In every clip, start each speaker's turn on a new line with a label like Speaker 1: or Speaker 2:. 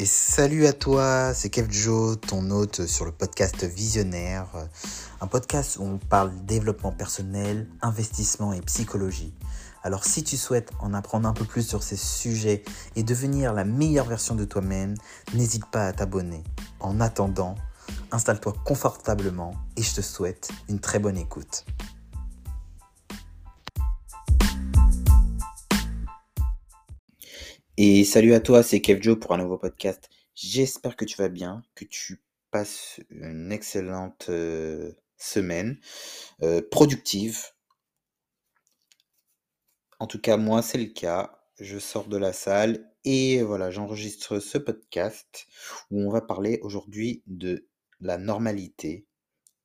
Speaker 1: Et salut à toi, c'est Kev Joe, ton hôte sur le podcast Visionnaire, un podcast où on parle développement personnel, investissement et psychologie. Alors si tu souhaites en apprendre un peu plus sur ces sujets et devenir la meilleure version de toi-même, n'hésite pas à t'abonner. En attendant, installe-toi confortablement et je te souhaite une très bonne écoute. Et salut à toi, c'est Kev Joe pour un nouveau podcast. J'espère que tu vas bien, que tu passes une excellente euh, semaine euh, productive. En tout cas, moi, c'est le cas. Je sors de la salle et voilà, j'enregistre ce podcast où on va parler aujourd'hui de la normalité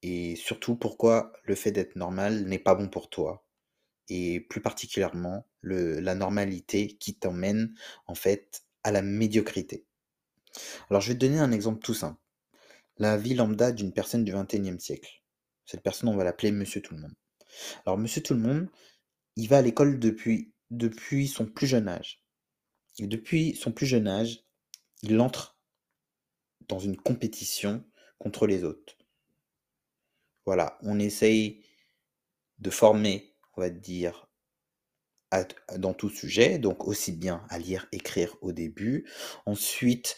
Speaker 1: et surtout pourquoi le fait d'être normal n'est pas bon pour toi et plus particulièrement la normalité qui t'emmène en fait à la médiocrité. Alors je vais te donner un exemple tout simple. La vie lambda d'une personne du 21e siècle. Cette personne, on va l'appeler Monsieur Tout le Monde. Alors Monsieur Tout le Monde, il va à l'école depuis, depuis son plus jeune âge. Et depuis son plus jeune âge, il entre dans une compétition contre les autres. Voilà, on essaye de former on va dire, dans tout sujet, donc aussi bien à lire, écrire au début. Ensuite,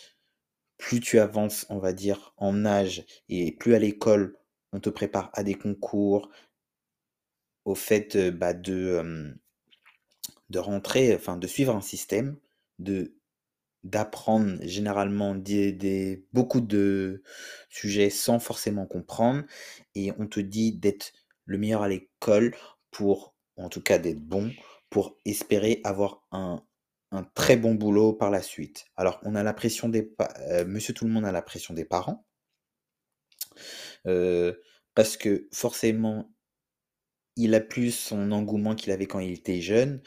Speaker 1: plus tu avances, on va dire, en âge et plus à l'école, on te prépare à des concours, au fait euh, bah, de, de rentrer, enfin de suivre un système, de d'apprendre généralement des, beaucoup de sujets sans forcément comprendre et on te dit d'être le meilleur à l'école pour, en tout cas d'être bon, pour espérer avoir un, très bon boulot par la suite. Alors, on a la pression des... Euh, monsieur tout le monde a la pression des parents. Euh, parce que forcément, il a plus son engouement qu'il avait quand il était jeune,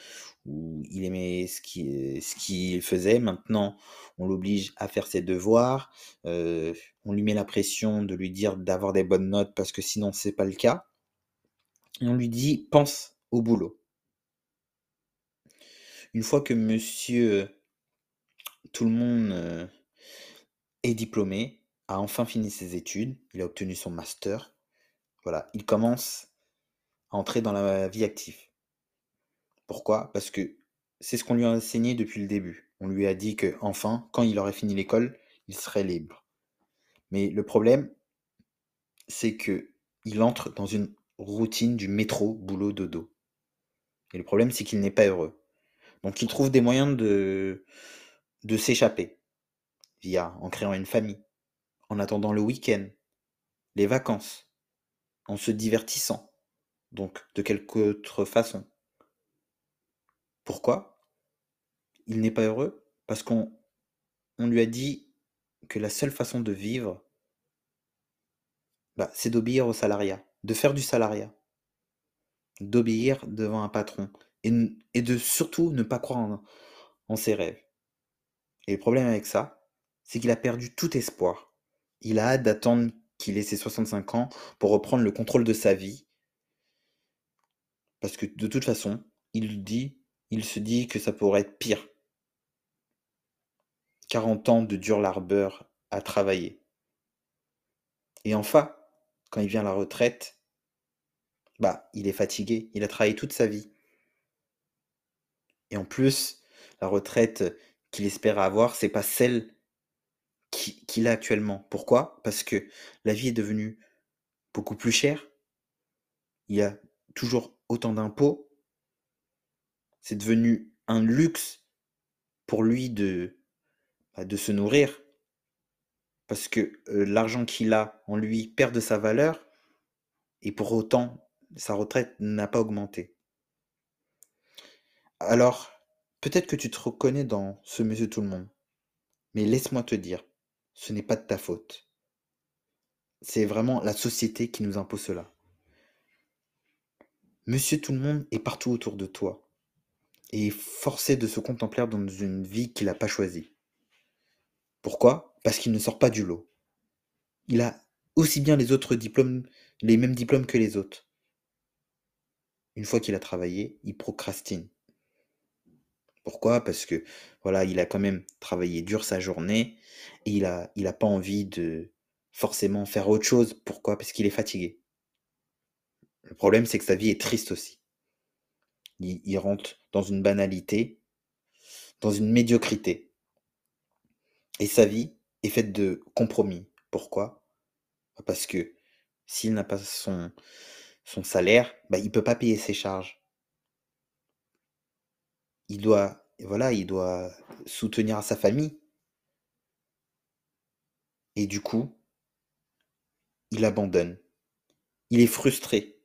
Speaker 1: où il aimait ce qu'il ce qu'il faisait. Maintenant, on l'oblige à faire ses devoirs. Euh, on lui met la pression de lui dire d'avoir des bonnes notes parce que sinon, c'est pas le cas on lui dit pense au boulot. Une fois que monsieur tout le monde euh, est diplômé, a enfin fini ses études, il a obtenu son master, voilà, il commence à entrer dans la vie active. Pourquoi? Parce que c'est ce qu'on lui a enseigné depuis le début. On lui a dit que enfin, quand il aurait fini l'école, il serait libre. Mais le problème, c'est que il entre dans une routine du métro, boulot, dodo. Et le problème, c'est qu'il n'est pas heureux. Donc il trouve des moyens de, de s'échapper, via en créant une famille, en attendant le week-end, les vacances, en se divertissant, donc de quelque autre façon. Pourquoi? Il n'est pas heureux Parce qu'on on lui a dit que la seule façon de vivre, bah, c'est d'obéir au salariat de faire du salariat, d'obéir devant un patron et, de surtout ne pas croire en, ses rêves. Et le problème avec ça, c'est qu'il a perdu tout espoir. Il a hâte d'attendre qu'il ait ses 65 ans pour reprendre le contrôle de sa vie. Parce que de toute façon, il dit, il se dit que ça pourrait être pire. 40 ans de dur labeur à travailler. Et enfin, quand il vient à la retraite, bah, il est fatigué, il a travaillé toute sa vie. Et en plus, la retraite qu'il espère avoir, c'est pas celle qu'il a actuellement. Pourquoi? Parce que la vie est devenue beaucoup plus chère. Il y a toujours autant d'impôts. C'est devenu un luxe pour lui de, bah, de se nourrir parce que l'argent qu'il a en lui perd de sa valeur, et pour autant, sa retraite n'a pas augmenté. Alors, peut-être que tu te reconnais dans ce monsieur tout le monde, mais laisse-moi te dire, ce n'est pas de ta faute. C'est vraiment la société qui nous impose cela. Monsieur tout le monde est partout autour de toi et est forcé de se contempler dans une vie qu'il n'a pas choisie. Pourquoi? Parce qu'il ne sort pas du lot. Il a aussi bien les autres diplômes, les mêmes diplômes que les autres. Une fois qu'il a travaillé, il procrastine. Pourquoi? Parce que, voilà, il a quand même travaillé dur sa journée et il a il a pas envie de forcément faire autre chose. Pourquoi? Parce qu'il est fatigué. Le problème, c'est que sa vie est triste aussi. Il il rentre dans une banalité, dans une médiocrité et sa vie est faite de compromis. Pourquoi? Parce que s'il n'a pas son salaire, bah, il peut pas payer ses charges. Il doit voilà, il doit soutenir sa famille. Et du coup il abandonne. Il est frustré.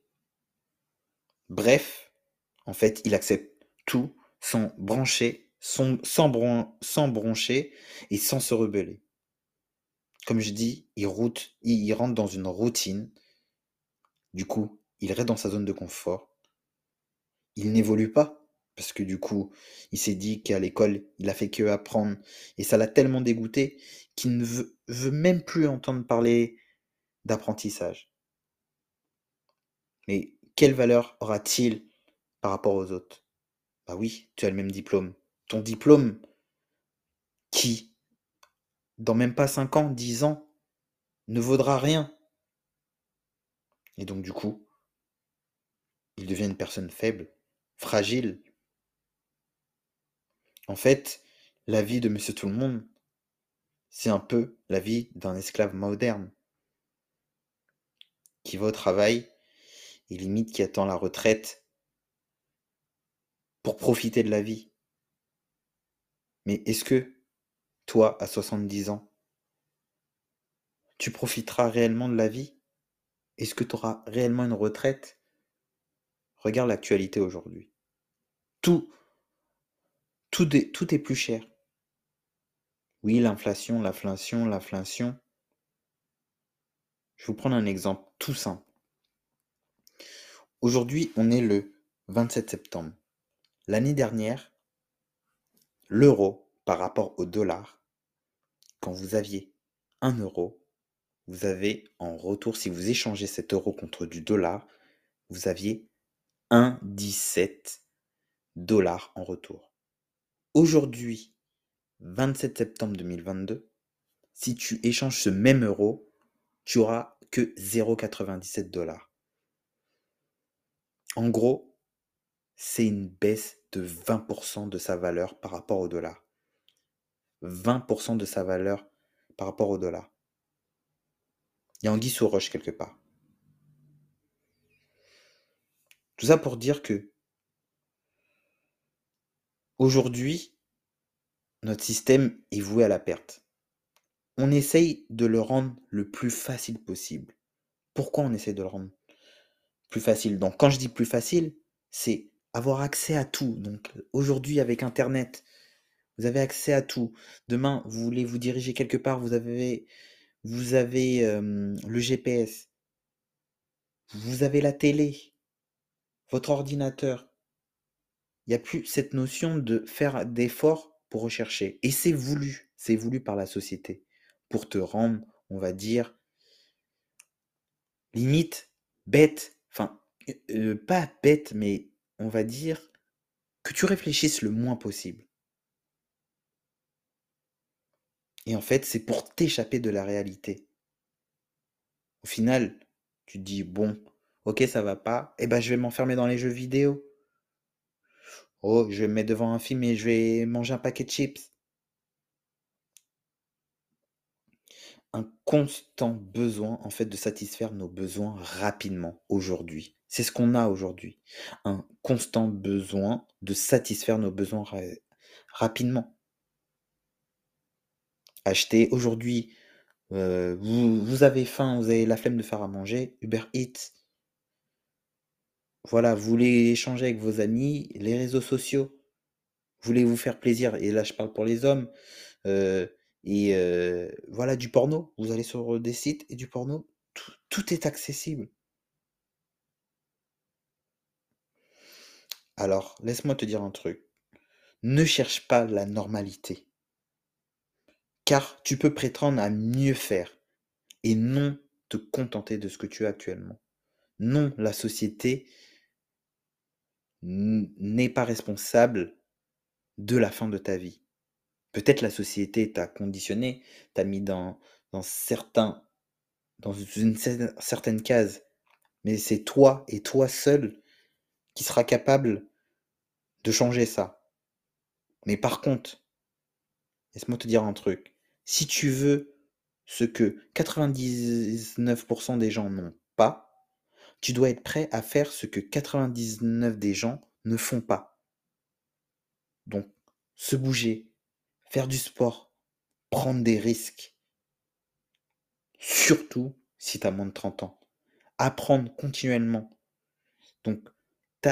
Speaker 1: Bref, en fait, il accepte tout sans brancher, sans, sans, sans broncher et sans se rebeller. Comme je dis, il, route, il, rentre dans une routine. Du coup, il reste dans sa zone de confort. Il n'évolue pas. Parce que du coup, il s'est dit qu'à l'école, il a fait que apprendre. Et ça l'a tellement dégoûté qu'il ne veut même plus entendre parler d'apprentissage. Mais quelle valeur aura-t-il par rapport aux autres? Bah oui, tu as le même diplôme. Ton diplôme qui, dans même pas 5 ans, 10 ans, ne vaudra rien. Et donc du coup, il devient une personne faible, fragile. En fait, la vie de Monsieur Tout le Monde, c'est un peu la vie d'un esclave moderne qui va au travail et limite qui attend la retraite pour profiter de la vie. Mais est-ce que toi, à 70 ans, tu profiteras réellement de la vie? Est-ce que tu auras réellement une retraite? Regarde l'actualité aujourd'hui. Tout, tout est, plus cher. Oui, l'inflation, l'inflation, l'inflation. Je vais vous prendre un exemple tout simple. Aujourd'hui, on est le 27 septembre. L'année dernière, l'euro par rapport au dollar, quand vous aviez 1 euro, vous avez en retour, si vous échangez cet euro contre du dollar, vous aviez 1,17 dollars en retour. Aujourd'hui, 27 septembre 2022, si tu échanges ce même euro, tu auras que 0,97 dollars. En gros, c'est une baisse de 20% de sa valeur par rapport au dollar. 20% de sa valeur par rapport au dollar. Il y a anguille sous roche quelque part. Tout ça pour dire que aujourd'hui, notre système est voué à la perte. On essaye de le rendre le plus facile possible. Pourquoi on essaye de le rendre plus facile? Donc quand je dis plus facile, c'est avoir accès à tout. Donc aujourd'hui avec Internet, vous avez accès à tout. Demain, vous voulez vous diriger quelque part, vous avez, euh, le GPS, vous avez la télé, votre ordinateur. Il n'y a plus cette notion de faire d'efforts pour rechercher. Et c'est voulu, c'est voulu par la société pour te rendre, on va dire, limite bête. Enfin, euh, pas bête, mais on va dire que tu réfléchisses le moins possible. Et en fait, c'est pour t'échapper de la réalité. Au final, tu te dis, bon, ok, ça va pas, et eh ben je vais m'enfermer dans les jeux vidéo. Oh, je vais me mettre devant un film et je vais manger un paquet de chips. Un constant besoin, en fait, de satisfaire nos besoins rapidement, aujourd'hui. C'est ce qu'on a aujourd'hui. Un constant besoin de satisfaire nos besoins rapidement. Acheter aujourd'hui, euh, vous, avez faim, vous avez la flemme de faire à manger, Uber Eats. Voilà, vous voulez échanger avec vos amis, les réseaux sociaux. Vous voulez vous faire plaisir, et là je parle pour les hommes. euh, et euh, voilà, du porno. Vous allez sur des sites et du porno, tout est accessible. Alors, laisse-moi te dire un truc. Ne cherche pas la normalité. Car tu peux prétendre à mieux faire et non te contenter de ce que tu as actuellement. Non, la société n'est pas responsable de la fin de ta vie. Peut-être la société t'a conditionné, t'a mis dans, dans certains dans une certaine case, mais c'est toi et toi seul qui sera capable de changer ça. Mais par contre, laisse-moi te dire un truc. Si tu veux ce que 99% des gens n'ont pas, tu dois être prêt à faire ce que 99% des gens ne font pas. Donc, se bouger, faire du sport, prendre des risques. Surtout si tu as moins de 30 ans. Apprendre continuellement. Donc, tu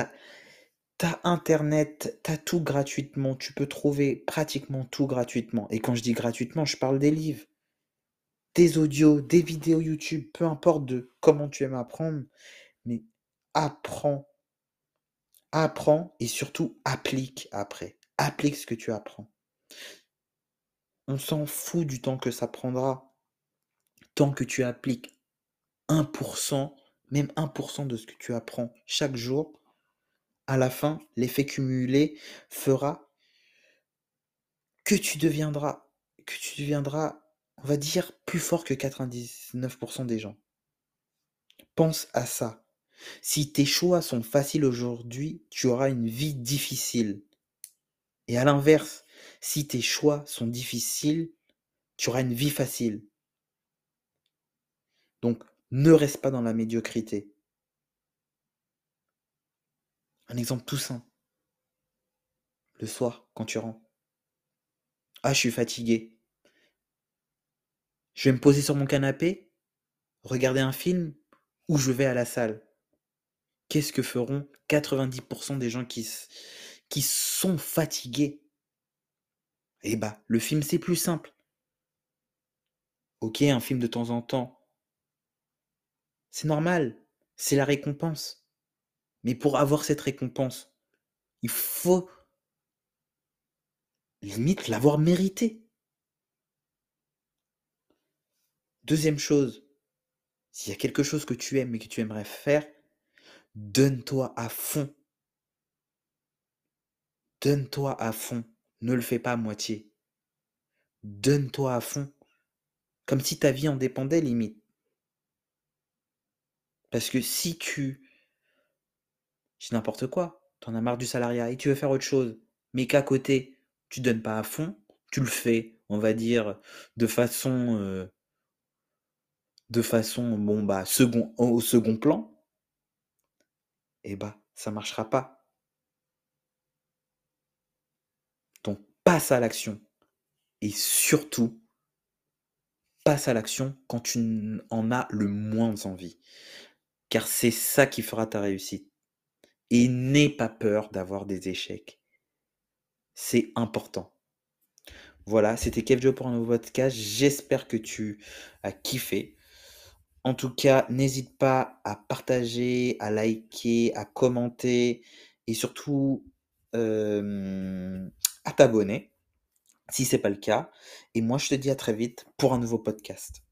Speaker 1: Internet, tu as tout gratuitement. Tu peux trouver pratiquement tout gratuitement. Et quand je dis gratuitement, je parle des livres, des audios, des vidéos YouTube, peu importe de comment tu aimes apprendre, mais apprends. Apprends et surtout applique après. Applique ce que tu apprends. On s'en fout du temps que ça prendra. Tant que tu appliques 1%, même 1% de ce que tu apprends chaque jour, à la fin, l'effet cumulé fera que tu deviendras, que tu deviendras, on va dire, plus fort que 99% des gens. Pense à ça. Si tes choix sont faciles aujourd'hui, tu auras une vie difficile. Et à l'inverse, si tes choix sont difficiles, tu auras une vie facile. Donc, ne reste pas dans la médiocrité. Un exemple tout simple. Le soir, quand tu rentres. Ah, je suis fatigué. Je vais me poser sur mon canapé, regarder un film, ou je vais à la salle. Qu'est-ce que feront 90% des gens qui, qui sont fatigués? Eh bah, le film, c'est plus simple. Ok, un film de temps en temps. C'est normal. C'est la récompense. Mais pour avoir cette récompense, il faut limite l'avoir mérité. Deuxième chose, s'il y a quelque chose que tu aimes et que tu aimerais faire, donne-toi à fond. Donne-toi à fond. Ne le fais pas à moitié. Donne-toi à fond. Comme si ta vie en dépendait limite. Parce que si tu... C'est n'importe quoi. T'en as marre du salariat et tu veux faire autre chose. Mais qu'à côté, tu donnes pas à fond. Tu le fais, on va dire, de façon... Euh, de façon, bon, bah, second, au second plan. Eh bah, ça marchera pas. passe à l'action. Et surtout, passe à l'action quand tu en as le moins envie. Car c'est ça qui fera ta réussite. Et n'aie pas peur d'avoir des échecs. C'est important. Voilà, c'était Kev Joe pour un nouveau podcast. J'espère que tu as kiffé. En tout cas, n'hésite pas à partager, à liker, à commenter et surtout à t'abonner si c'est pas le cas. Et moi, je te dis à très vite pour un nouveau podcast.